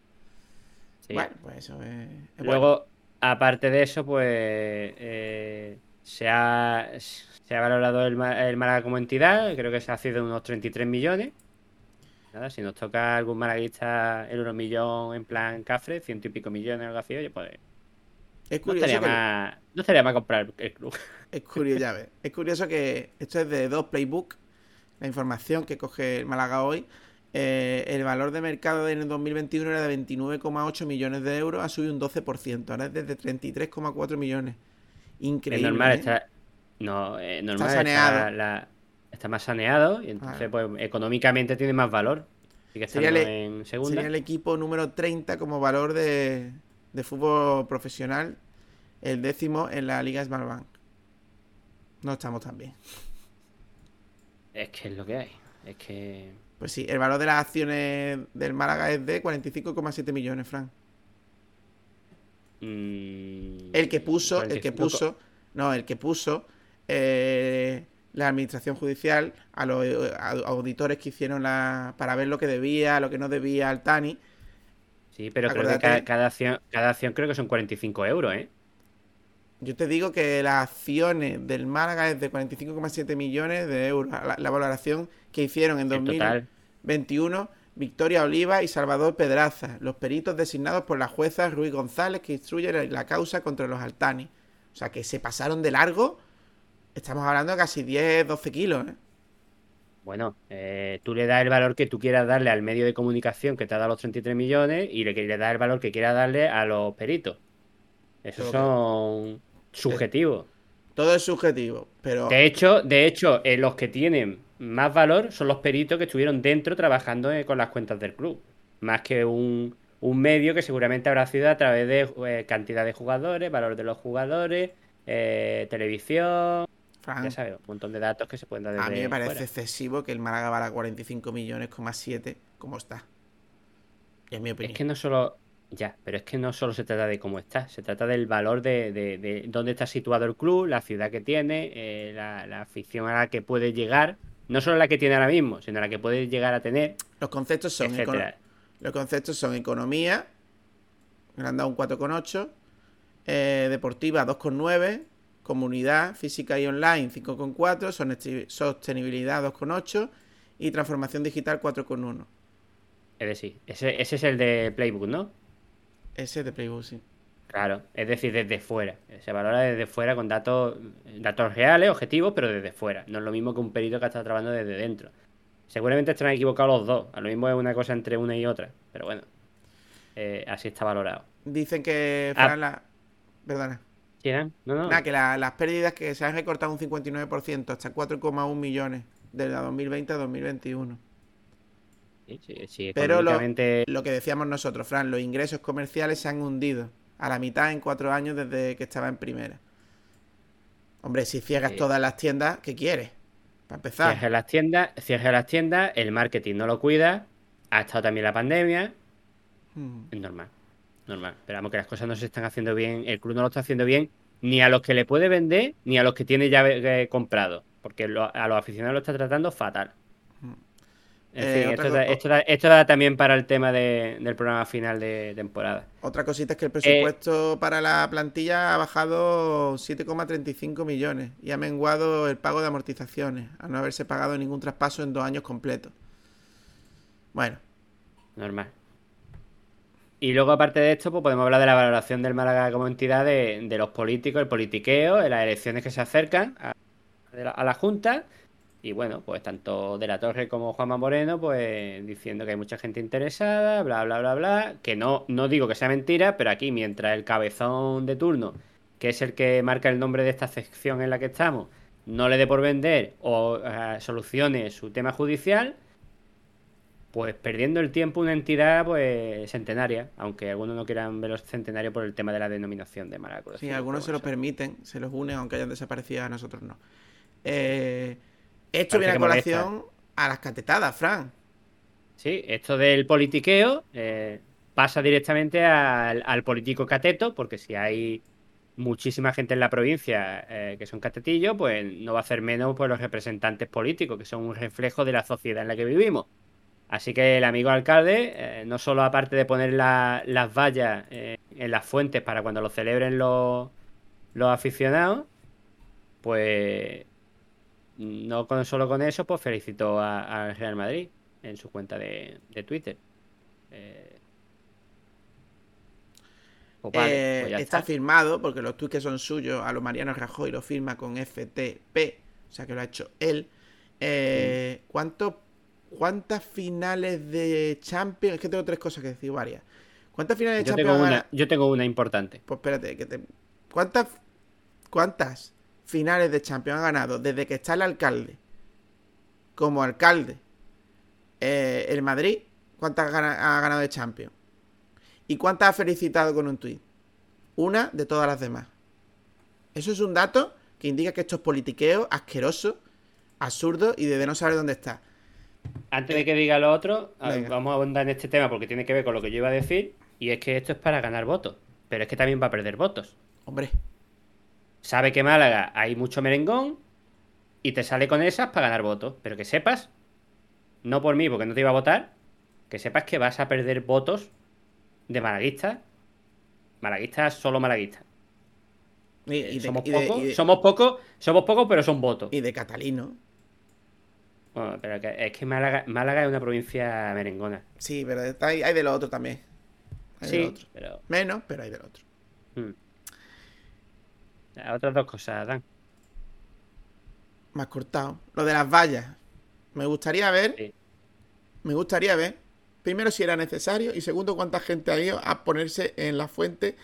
Sí. Bueno, pues eso es, es bueno. Luego, aparte de eso, pues eh, se, ha, se ha valorado el, el Málaga como entidad, creo que se ha sido unos 33 millones. Nada, si nos toca algún malaguista el euromillón en plan cafre, ciento y pico millones o algo así, oye, pues es no curioso estaría, que, más, no estaría comprar el club. es curioso, ya ves. Es curioso que esto es de dos playbook, la información que coge el Málaga hoy. Eh, el valor de mercado en el 2021 era de 29,8 millones de euros, ha subido un 12%, ahora es de 33,4 millones. Increíble. Es normal, está, no, eh, normal, saneado. Está, la- está más saneado y entonces, pues económicamente tiene más valor. Sigue Sería estando el- en segunda. Sería el equipo número 30 como valor de, de fútbol profesional, el décimo en la Liga Smartbank. No estamos tan bien. Es que es lo que hay. Es que. Pues sí, el valor de las acciones del Málaga es de 45,7 millones, Frank. Mm, El que puso, el que 45 puso, no, el que puso eh, la administración judicial a los eh, a- auditores que hicieron la para ver lo que debía, lo que no debía al Tani. Sí, pero creo que cada, cada acción, cada acción creo que son 45 euros, ¿eh? Yo te digo que las acciones del Málaga es de 45,7 millones de euros. La, la valoración que hicieron en En total. 2021 Victoria Oliva y Salvador Pedraza, los peritos designados por la jueza Ruiz González que instruye la- causa contra los Altani. O sea que se pasaron de largo. Estamos hablando de casi 10, 12 kilos, ¿eh? Bueno, eh, tú le das el valor que tú quieras darle al medio de comunicación que te ha dado los 33 millones y le, le das el valor que quieras darle a los peritos. Esos son subjetivos. Todo es subjetivo, pero De hecho, de hecho, eh, los que tienen más valor son los peritos que estuvieron dentro trabajando eh, con las cuentas del club. Más que un, un medio que seguramente habrá sido a través de eh, cantidad de jugadores, valor de los jugadores, eh, televisión, ya sabes, un montón de datos que se pueden dar desde a mí me parece fuera. excesivo que el Málaga valga 45 millones, coma 7, como está. Es mi opinión. Es que no solo. Ya, pero es que no solo se trata de cómo está, se trata del valor de, de- de dónde está situado el club, la ciudad que tiene, eh, la, la afición a la que puede llegar, no solo la que tiene ahora mismo, sino la que puede llegar a tener, Los conceptos son. Los conceptos son economía, dado un 4,8, eh, deportiva 2,9, comunidad, física y online 5,4, sonesti- sostenibilidad 2,8 y transformación digital 4,1. Es decir, ese, ese es el de Playbook, ¿no? Ese es de Playbook, sí. Claro, es decir, desde fuera. Se valora desde fuera con datos, datos reales, objetivos, pero desde fuera. No es lo mismo que un perito que ha estado trabajando desde dentro. Seguramente estarán equivocados los dos. A lo mismo es una cosa entre una y otra. Pero bueno, eh, así está valorado. Dicen que Ah. Fran, la... Perdona. ¿Sí, Dan? No, no. Nada, que la- las pérdidas que se han recortado un 59%, hasta 4,1 millones de la 2020 a 2021. Sí, sí, sí, Pero lo, lo que decíamos nosotros, Fran, los ingresos comerciales se han hundido a la mitad en cuatro años desde que estaba en primera. Hombre, si cierras Sí. todas las tiendas, ¿qué quieres? Para empezar. Cierre las tiendas, las tiendas, el marketing no lo cuida, ha estado también la pandemia, Mm. es normal, normal. Pero vamos que las cosas no se están haciendo bien, el club no lo está haciendo bien, ni a los que le puede vender, ni a los que tiene ya eh, comprado, porque a los aficionados lo está tratando fatal. Eh, esto, da, esto, da, esto da también para el tema de- del programa final de temporada. Otra cosita es que el Eh, presupuesto para la plantilla ha bajado 7,35 millones y ha menguado el pago de amortizaciones, a no haberse pagado ningún traspaso en dos años completos. Bueno, Normal. Y luego, aparte de esto, pues podemos hablar de la valoración del Málaga como entidad de, de los políticos, el politiqueo, de las elecciones que se acercan a la Junta. Y bueno, pues tanto De la Torre como Juanma Moreno, pues diciendo que hay mucha gente interesada, bla, bla, bla, bla. Que no, no digo que sea mentira, pero aquí, mientras el cabezón de turno, que es el que marca el nombre de esta sección en la que estamos, no le dé por vender o eh, solucione su tema judicial, pues perdiendo el tiempo una entidad pues centenaria, aunque algunos no quieran verlo centenario por el tema de la denominación de Málaga. Cruz sí, algunos se lo permiten, se los unen aunque hayan desaparecido, a nosotros no. Eh, esto viene a colación a las catetadas, Fran. Sí, esto del politiqueo eh, pasa directamente al, al político cateto, porque si hay muchísima gente en la provincia eh, que son catetillos, pues no va a hacer menos pues, los representantes políticos, que son un reflejo de la sociedad en la que vivimos. Así que el amigo alcalde, eh, no solo aparte de poner la- las vallas en las fuentes para cuando lo celebren los, los aficionados, pues no con, solo con eso, pues felicitó a- al Real Madrid en su cuenta de, de Twitter. Eh, pues vale, Eh, pues está, está. firmado, porque los tweets que son suyos, a los Mariano Rajoy lo firma con FTP, o sea que lo ha hecho él. Eh, ¿cuánto- ¿Cuántas finales de Champions? Es que tengo tres cosas que decir, varias. ¿Cuántas finales de Yo Champions tengo, una, yo tengo una importante. Pues espérate, que te... ¿Cuántas, ¿cuántas finales de Champions ha ganado desde que está el alcalde como alcalde eh, el Madrid? ¿Cuántas ha ganado de Champions? ¿Y cuántas ha felicitado con un tuit? Una de todas las demás. Eso es un dato que indica que esto es politiqueo asqueroso, absurdo y de no saber dónde está. Antes de que diga lo otro, Venga. vamos a abundar en este tema porque tiene que ver con lo que yo iba a decir. Y es que esto es para ganar votos. Pero es que también va a perder votos. Hombre, Sabe que Málaga hay mucho merengón y te sale con esas para ganar votos. Pero que sepas, no por mí, porque no te iba a votar, que sepas que vas a perder votos de malaguistas. Malaguistas, solo malaguistas. y, y de, somos pocos, somos pocos, somos pocos, pero son votos. y de Catalino. Bueno, pero es que Málaga, Málaga es una provincia merengona. Sí, pero hay, hay de lo otro también. Hay de lo Sí, otro. pero. Menos, pero hay de lo otro. Otras dos cosas, Dan. Más cortado. Lo de las vallas. Me gustaría ver. Sí. Me gustaría ver. Primero, si era necesario. Y segundo, cuánta gente ha ido a ponerse en la fuente.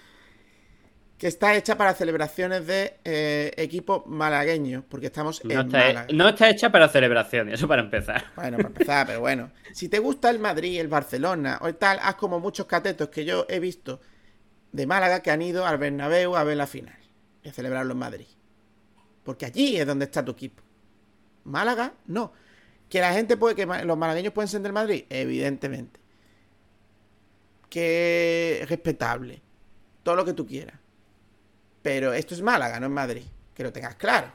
Que está hecha para celebraciones de eh, equipos malagueños. Porque estamos No en está, Málaga. no está hecha para celebraciones, eso para empezar. Bueno, para empezar, pero bueno. Si te gusta el Madrid, el Barcelona o el tal, haz como muchos catetos que yo he visto de Málaga que han ido al Bernabéu a ver la final y celebrarlo en Madrid. Porque allí es donde está tu equipo. Málaga, no. Que la gente puede, que los malagueños pueden ser del Madrid, evidentemente. Que es respetable. Todo lo que tú quieras. Pero esto es Málaga, no es Madrid. Que lo tengas claro.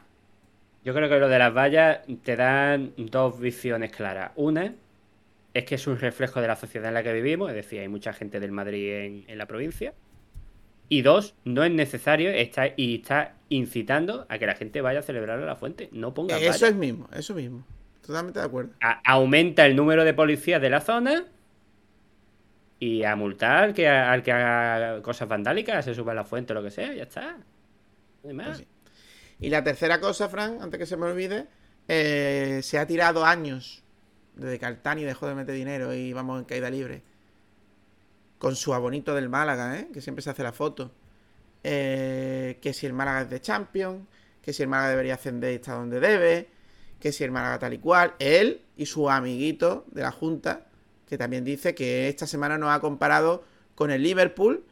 Yo creo que lo de las vallas te dan dos visiones claras. Una es que es un reflejo de la sociedad en la que vivimos, es decir, hay mucha gente del Madrid en la provincia. Y dos, no es necesario está, y está incitando a que la gente vaya a celebrar a la fuente. No ponga Eso es mismo, eso mismo. Totalmente de acuerdo. aumenta el número de policías de la zona y a multar que, al que haga cosas vandálicas, se suba a la fuente o lo que sea, ya está. No hay más. Pues sí. Y la tercera cosa, Fran, antes que se me olvide, eh, se ha tirado años desde que Altani dejó de meter dinero y vamos en caída libre. Con su abonito del Málaga, ¿eh? que siempre se hace la foto. Eh, que si el Málaga es de Champions, que si el Málaga debería ascender y está donde debe, que si el Málaga tal y cual. Él y su amiguito de la Junta, que también dice que esta semana nos ha comparado con el Liverpool,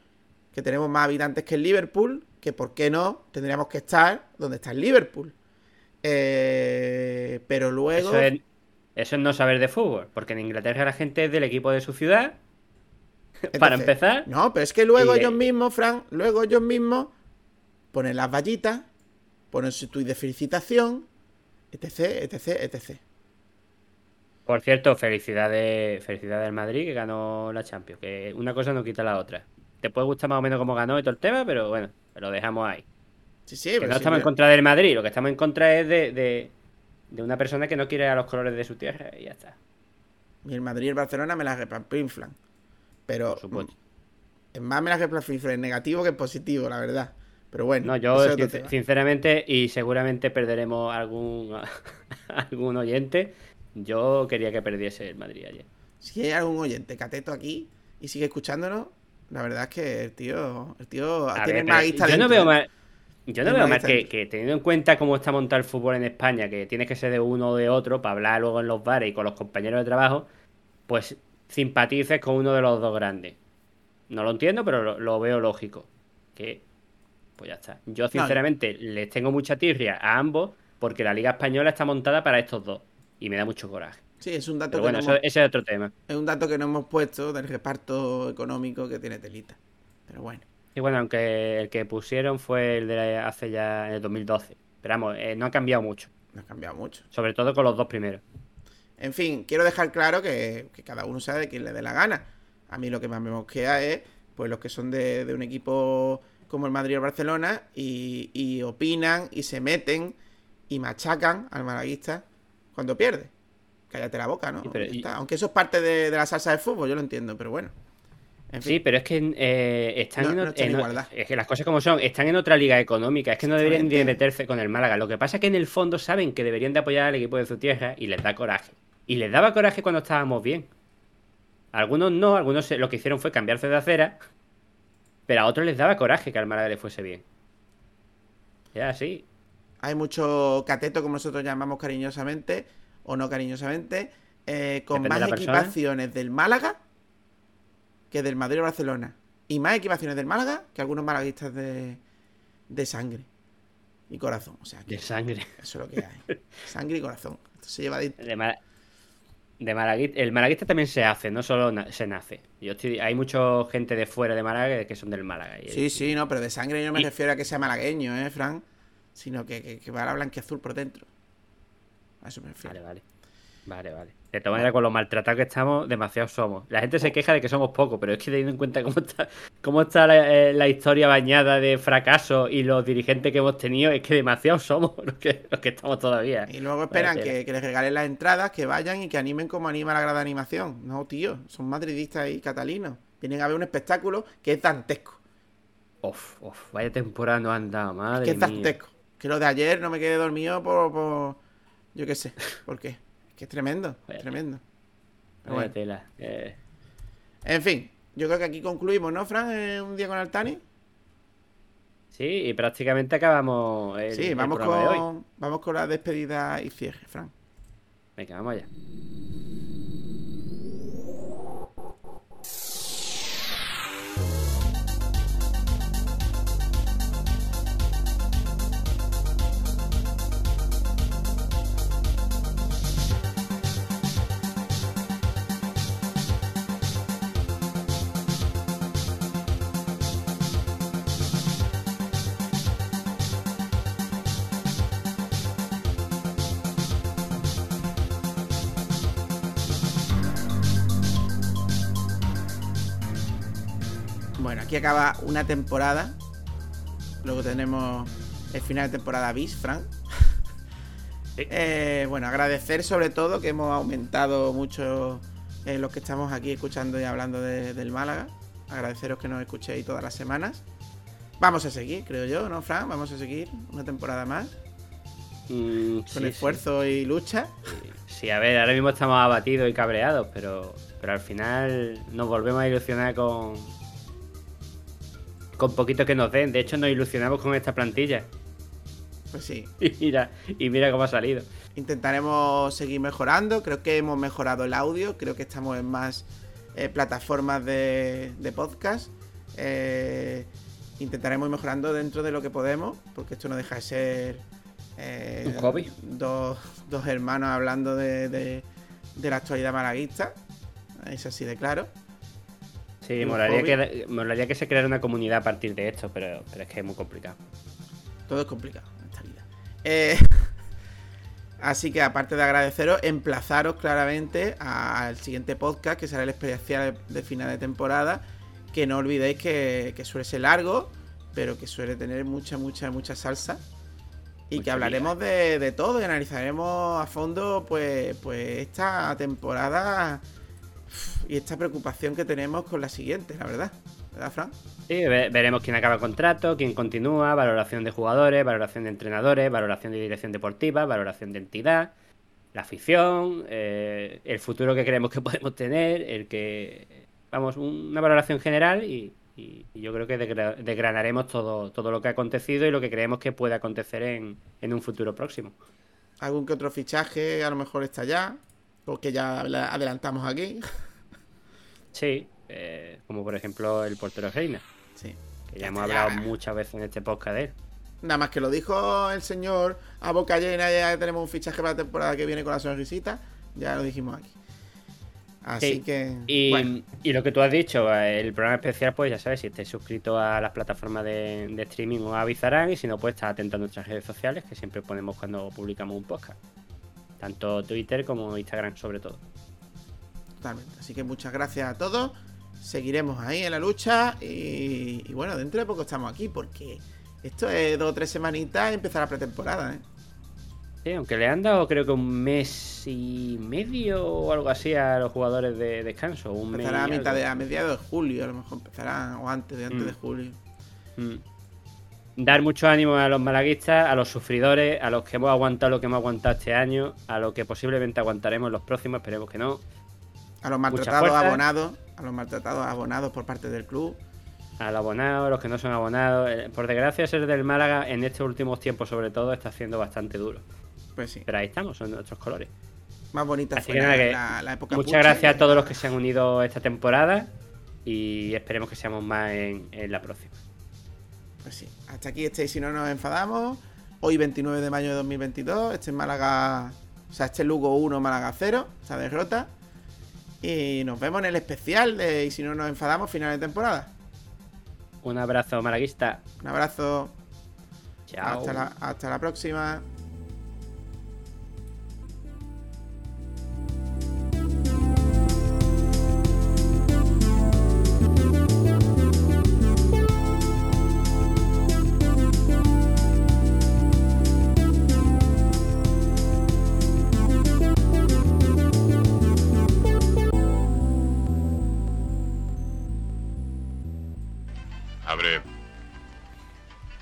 que tenemos más habitantes que el Liverpool, que por qué no tendríamos que estar donde está el Liverpool. Eh, pero luego... Eso es, eso es no saber de fútbol, porque en Inglaterra la gente es del equipo de su ciudad. Para empezar, No, pero es que luego Y- ellos mismos, Fran, luego ellos mismos ponen las vallitas, ponen su tuit de felicitación, etc, etc, etc. por cierto, felicidades, felicidades al Madrid que ganó la Champions, que una cosa no quita la otra. Te puede gustar más o menos cómo ganó y todo el tema, pero bueno, lo dejamos ahí. Sí, sí, Que pero no sí, estamos en contra del Madrid, lo que estamos en contra es de, de, de una persona que no quiere a los colores de su tierra y ya está. Y el Madrid y el Barcelona me las repinflan. Pero Por supuesto. es más me las repinflan en negativo que en positivo, la verdad. Pero bueno, No, yo tema. sinceramente y seguramente perderemos algún algún oyente. Yo quería que perdiese el Madrid ayer. Si hay algún oyente cateto aquí y sigue escuchándonos, la verdad es que el tío, el tío A tiene ver, más yo no veo ¿eh? mal, yo no Tiene veo más que, que teniendo en cuenta cómo está montado el fútbol en España, que tienes que ser de uno o de otro para hablar luego en los bares y con los compañeros de trabajo, pues simpatices con uno de los dos grandes. No lo entiendo, pero lo, lo veo lógico. Que, pues ya está. Yo sinceramente les tengo mucha tirria a ambos porque la Liga Española está montada para estos dos y me da mucho coraje. Sí, es un dato Pero que bueno, no hemos- ese es otro tema. es un dato que no hemos puesto del reparto económico que tiene Telita. Pero bueno. Y bueno, aunque el que pusieron fue el de hace ya en el 2012. Pero vamos, eh, no ha cambiado mucho. No ha cambiado mucho. Sobre todo con los dos primeros. En fin, quiero dejar claro que, que cada uno sabe de quién le dé la gana. A mí lo que más me mosquea es pues los que son de, de un equipo como el Madrid o el Barcelona y, y opinan y se meten y machacan al malaguista cuando pierde. Cállate la boca, ¿no? Sí, pero Ya y- está. Aunque eso es parte de, de la salsa de fútbol, yo lo entiendo, pero bueno. En fin, Sí, pero es que eh, están No- en, no en. Es que las cosas como son, están en otra liga económica. Es que no deberían de meterse con el Málaga. Lo que pasa es que en el fondo saben que deberían de apoyar al equipo de su tierra y les da coraje. Y les daba coraje cuando estábamos bien. Algunos no, algunos se- lo que hicieron fue cambiarse de acera. Pero a otros les daba coraje que al Málaga le fuese bien. Era así. hay mucho cateto, como nosotros llamamos cariñosamente, o no cariñosamente, eh, con Depende más de equipaciones del Málaga que del Madrid o Barcelona. Y más equipaciones del Málaga que algunos malaguistas de, de sangre y corazón. O sea, que De sangre. eso es lo que hay. Sangre y corazón. Esto se lleva. De, Mala- de Malaguita. El malaguista también se hace, no solo na- se nace. Yo estoy... Hay mucha gente de fuera de Málaga que son del Málaga. y- Sí, sí, no, pero de sangre yo no me Y- refiero a que sea malagueño, ¿eh, Fran? Sino que, que, que va a la blanquiazul por dentro. A eso me refiero. Vale, vale. Vale, vale. De todas maneras, con lo maltratados que estamos, demasiados somos. La gente se queja de que somos pocos, pero es que teniendo en cuenta cómo está, cómo está la, eh, la historia bañada de fracaso y los dirigentes que hemos tenido, es que demasiados somos los que, los que estamos todavía. Y luego esperan que, que les regalen las entradas, que vayan y que animen como anima la grada de animación. No, tío, son madridistas y catalinos. Vienen a ver un espectáculo que es dantesco. Uf, uf, vaya temporada no han dado, madre que es mía. dantesco. Que lo de ayer no me quedé dormido por. por- yo qué sé. ¿Por qué? Que es tremendo. Vaya. Tremendo. Vaya bueno. tela. Eh, En fin, yo creo que aquí concluimos, ¿no, Fran? Eh, Un día con Altani. sí, y prácticamente acabamos el, Sí, el vamos programa de hoy. con, vamos con la despedida y cierre, Fran. Venga, vamos allá. Bueno, aquí acaba una temporada. Luego tenemos el final de temporada bis, Fran. Sí. Eh, bueno, agradecer sobre todo que hemos aumentado mucho eh, los que estamos aquí escuchando y hablando de- del Málaga. Agradeceros que nos escuchéis todas las semanas. Vamos a seguir, creo yo, ¿no, Fran? Vamos a seguir una temporada más. Mm, Con sí, sí. esfuerzo y lucha. Sí, a ver, ahora mismo estamos abatidos y cabreados, pero, pero al final nos volvemos a ilusionar con. Con poquito que nos den. De hecho, nos ilusionamos con esta plantilla. Pues sí, Y mira, y mira cómo ha salido. Intentaremos seguir mejorando. Creo que hemos mejorado el audio. Creo que estamos en más eh, plataformas de, de podcast. Eh, intentaremos ir mejorando dentro de lo que podemos. Porque esto no deja de ser eh, Un hobby. Dos, dos hermanos hablando de, de- de la actualidad malaguista. Es así de claro. Sí, molaría que, molaría que se creara una comunidad a partir de esto, pero, pero es que es muy complicado. Todo es complicado en esta vida. Eh, así que aparte de agradeceros, emplazaros claramente al siguiente podcast, que será el especial de final de temporada. Que no olvidéis que, que suele ser largo, pero que suele tener mucha, mucha, mucha salsa. Y que hablaremos de, de todo y analizaremos a fondo pues, pues esta temporada y esta preocupación que tenemos con la siguiente, la verdad. ¿Verdad, Fran? Sí, ve- veremos quién acaba contrato, quién continúa, valoración de jugadores, valoración de entrenadores, valoración de dirección deportiva, valoración de entidad, la afición, eh, el futuro que creemos que podemos tener, el que vamos, un- una valoración general y, y- y yo creo que desgranaremos todo, todo lo que ha acontecido y lo que creemos que puede acontecer en, en un futuro próximo. algún que otro fichaje a lo mejor está ya, porque ya la adelantamos aquí. Sí, eh, como por ejemplo el portero Reina, Sí. que Ya hemos hablado ya. muchas veces en este podcast de él. Nada más que lo dijo el señor a boca llena, ya tenemos un fichaje para la temporada que viene con la sonrisita, ya lo dijimos aquí. Así Sí, que... Y, bueno, y lo que tú has dicho, eh, el programa especial, pues ya sabes, si estáis suscrito a las plataformas de, de streaming os avisarán y si no, pues estar atento a nuestras redes sociales que siempre ponemos cuando publicamos un podcast. Tanto Twitter como Instagram sobre todo. totalmente. Así que muchas gracias a todos. Seguiremos ahí en la lucha y, y bueno, dentro de poco estamos aquí porque esto es dos o tres semanitas y empezar la pretemporada, ¿eh? Sí, aunque le han dado creo que un mes y medio o algo así a los jugadores de descanso. Un mes Empezará a mitad de, a mediados de julio, a lo mejor empezará, o antes de antes Mm. de julio. Mm. Dar mucho ánimo a los malaguistas, a los sufridores, a los que hemos aguantado lo que hemos aguantado este año, a los que posiblemente aguantaremos los próximos, esperemos que no. A los maltratados abonados, a los maltratados abonados por parte del club. a los abonados, los que no son abonados. Eh, Por desgracia, ser del Málaga en estos últimos tiempos, sobre todo, está siendo bastante duro. Pues sí, Pero ahí estamos, son nuestros colores. más bonita Así fue que nada, que la- la época Muchas gracias a todos los que se han unido esta temporada y esperemos que seamos más en, en la próxima. Pues sí, hasta aquí este y si no nos enfadamos. Hoy 29 de mayo de 2022, este es Málaga, o sea, este es Lugo 1, Málaga 0, esta derrota. Y nos vemos en el especial de y si no nos enfadamos, final de temporada. Un abrazo malaguista. Un abrazo, Chao. hasta la, hasta la próxima.